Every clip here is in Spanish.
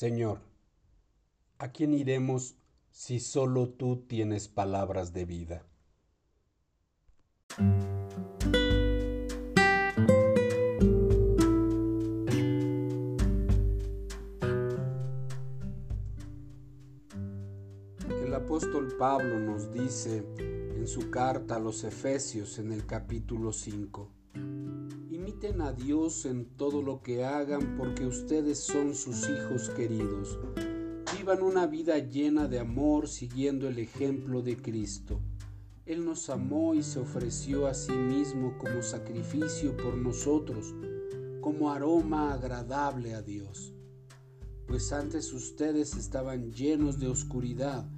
Señor, ¿a quién iremos si solo tú tienes palabras de vida? El apóstol Pablo nos dice en su carta a los Efesios en el capítulo 5, a Dios en todo lo que hagan porque ustedes son sus hijos queridos. Vivan una vida llena de amor siguiendo el ejemplo de Cristo. Él nos amó y se ofreció a sí mismo como sacrificio por nosotros, como aroma agradable a Dios. Pues antes ustedes estaban llenos de oscuridad,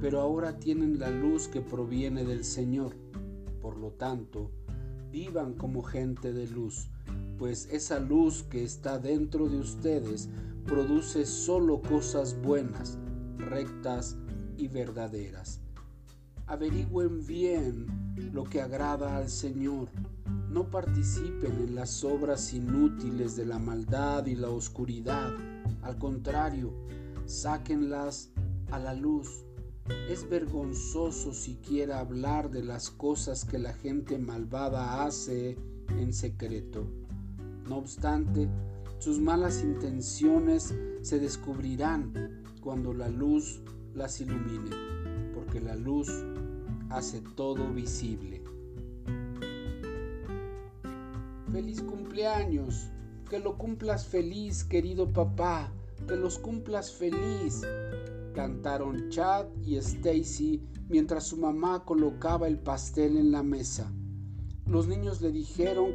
pero ahora tienen la luz que proviene del Señor. Por lo tanto, vivan como gente de luz, pues esa luz que está dentro de ustedes produce solo cosas buenas, rectas y verdaderas. Averigüen bien lo que agrada al Señor. No participen en las obras inútiles de la maldad y la oscuridad. Al contrario, sáquenlas a la luz es vergonzoso siquiera hablar de las cosas que la gente malvada hace en secreto. No obstante, sus malas intenciones se descubrirán cuando la luz las ilumine, porque la luz hace todo visible. Feliz cumpleaños, que lo cumplas feliz, querido papá, que los cumplas feliz cantaron Chad y Stacy mientras su mamá colocaba el pastel en la mesa. Los niños le dijeron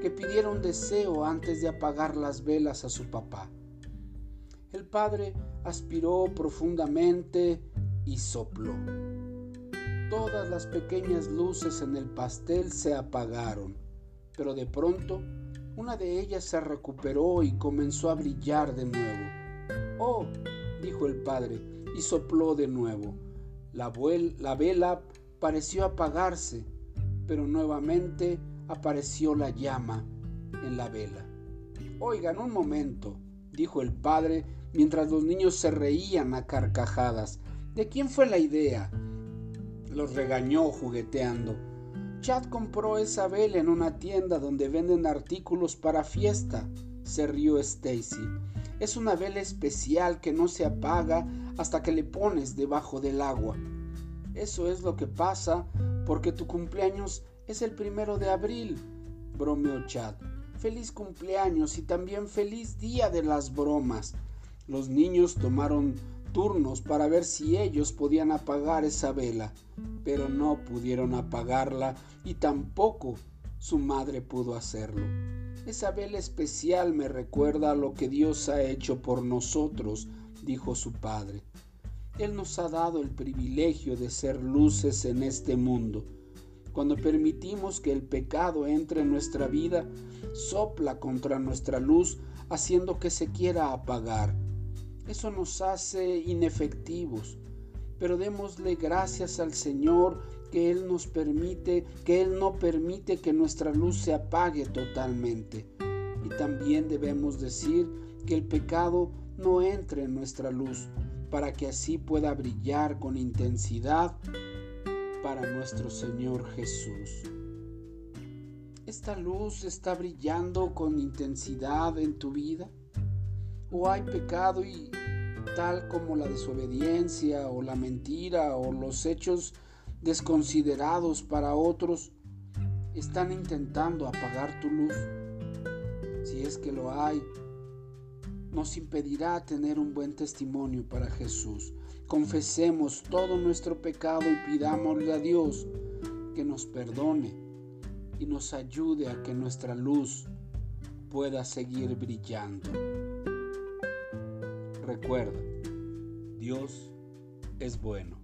que pidiera un deseo antes de apagar las velas a su papá. El padre aspiró profundamente y sopló. Todas las pequeñas luces en el pastel se apagaron, pero de pronto una de ellas se recuperó y comenzó a brillar de nuevo. Oh, dijo el padre, y sopló de nuevo. La, la vela pareció apagarse, pero nuevamente apareció la llama en la vela. Oigan un momento, dijo el padre mientras los niños se reían a carcajadas. ¿De quién fue la idea? Los regañó jugueteando. Chad compró esa vela en una tienda donde venden artículos para fiesta, se rió Stacy. Es una vela especial que no se apaga hasta que le pones debajo del agua. Eso es lo que pasa porque tu cumpleaños es el primero de abril, bromeó Chad. Feliz cumpleaños y también feliz día de las bromas. Los niños tomaron turnos para ver si ellos podían apagar esa vela, pero no pudieron apagarla y tampoco su madre pudo hacerlo. Esa vela especial me recuerda a lo que Dios ha hecho por nosotros, dijo su padre. Él nos ha dado el privilegio de ser luces en este mundo. Cuando permitimos que el pecado entre en nuestra vida, sopla contra nuestra luz, haciendo que se quiera apagar. Eso nos hace inefectivos. Pero démosle gracias al Señor que Él nos permite, que Él no permite que nuestra luz se apague totalmente. Y también debemos decir que el pecado no entre en nuestra luz, para que así pueda brillar con intensidad para nuestro Señor Jesús. ¿Esta luz está brillando con intensidad en tu vida? ¿O hay pecado y tal como la desobediencia o la mentira o los hechos desconsiderados para otros, están intentando apagar tu luz. Si es que lo hay, nos impedirá tener un buen testimonio para Jesús. Confesemos todo nuestro pecado y pidámosle a Dios que nos perdone y nos ayude a que nuestra luz pueda seguir brillando. Recuerda, Dios es bueno.